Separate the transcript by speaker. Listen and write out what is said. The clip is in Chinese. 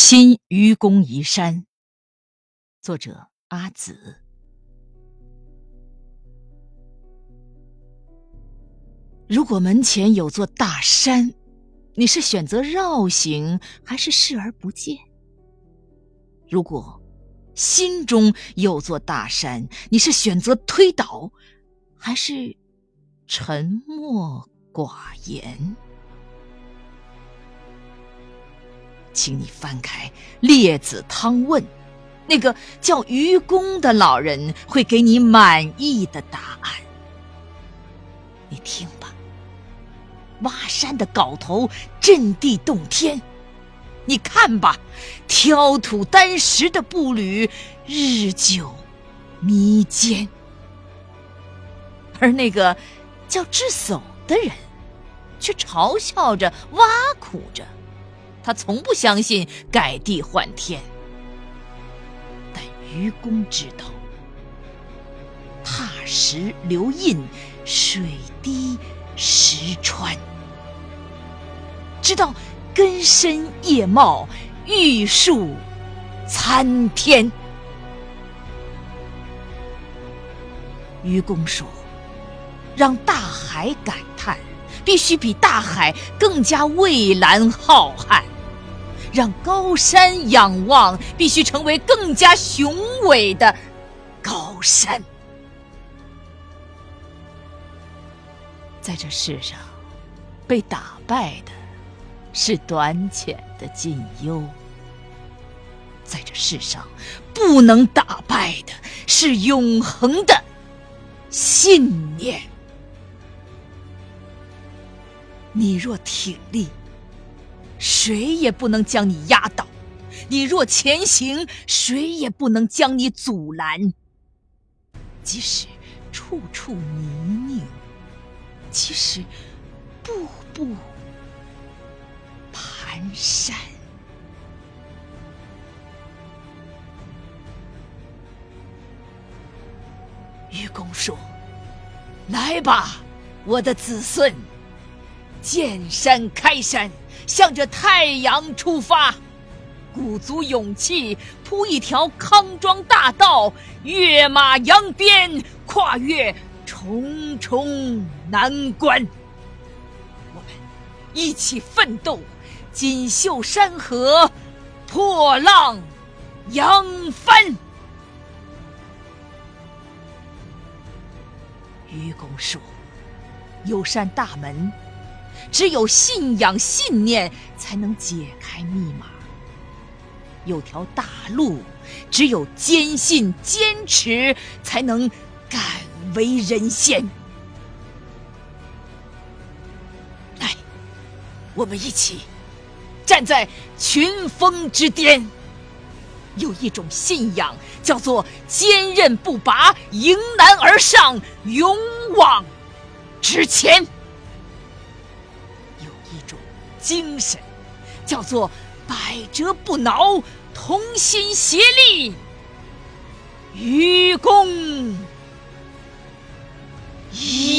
Speaker 1: 新愚公移山，作者阿紫。如果门前有座大山，你是选择绕行还是视而不见？如果心中有座大山，你是选择推倒还是沉默寡言？请你翻开《列子汤问》，那个叫愚公的老人会给你满意的答案。你听吧，挖山的镐头震地动天；你看吧，挑土担石的步履日久弥坚。而那个叫智叟的人，却嘲笑着、挖苦着。他从不相信改地换天，但愚公知道，踏石留印，水滴石穿，知道根深叶茂，玉树参天。愚公说：“让大海感叹，必须比大海更加蔚蓝浩瀚。”让高山仰望，必须成为更加雄伟的高山。在这世上，被打败的是短浅的近忧；在这世上，不能打败的是永恒的信念。你若挺立。谁也不能将你压倒，你若前行，谁也不能将你阻拦。即使处处泥泞，即使步步蹒跚。愚公说：“来吧，我的子孙。”见山开山，向着太阳出发，鼓足勇气铺一条康庄大道，跃马扬鞭，跨越重重难关。我们一起奋斗，锦绣山河，破浪扬帆。愚公说：“有扇大门。”只有信仰、信念，才能解开密码；有条大路，只有坚信、坚持，才能敢为人先。来，我们一起站在群峰之巅。有一种信仰，叫做坚韧不拔、迎难而上、勇往直前。精神叫做百折不挠，同心协力，愚公移。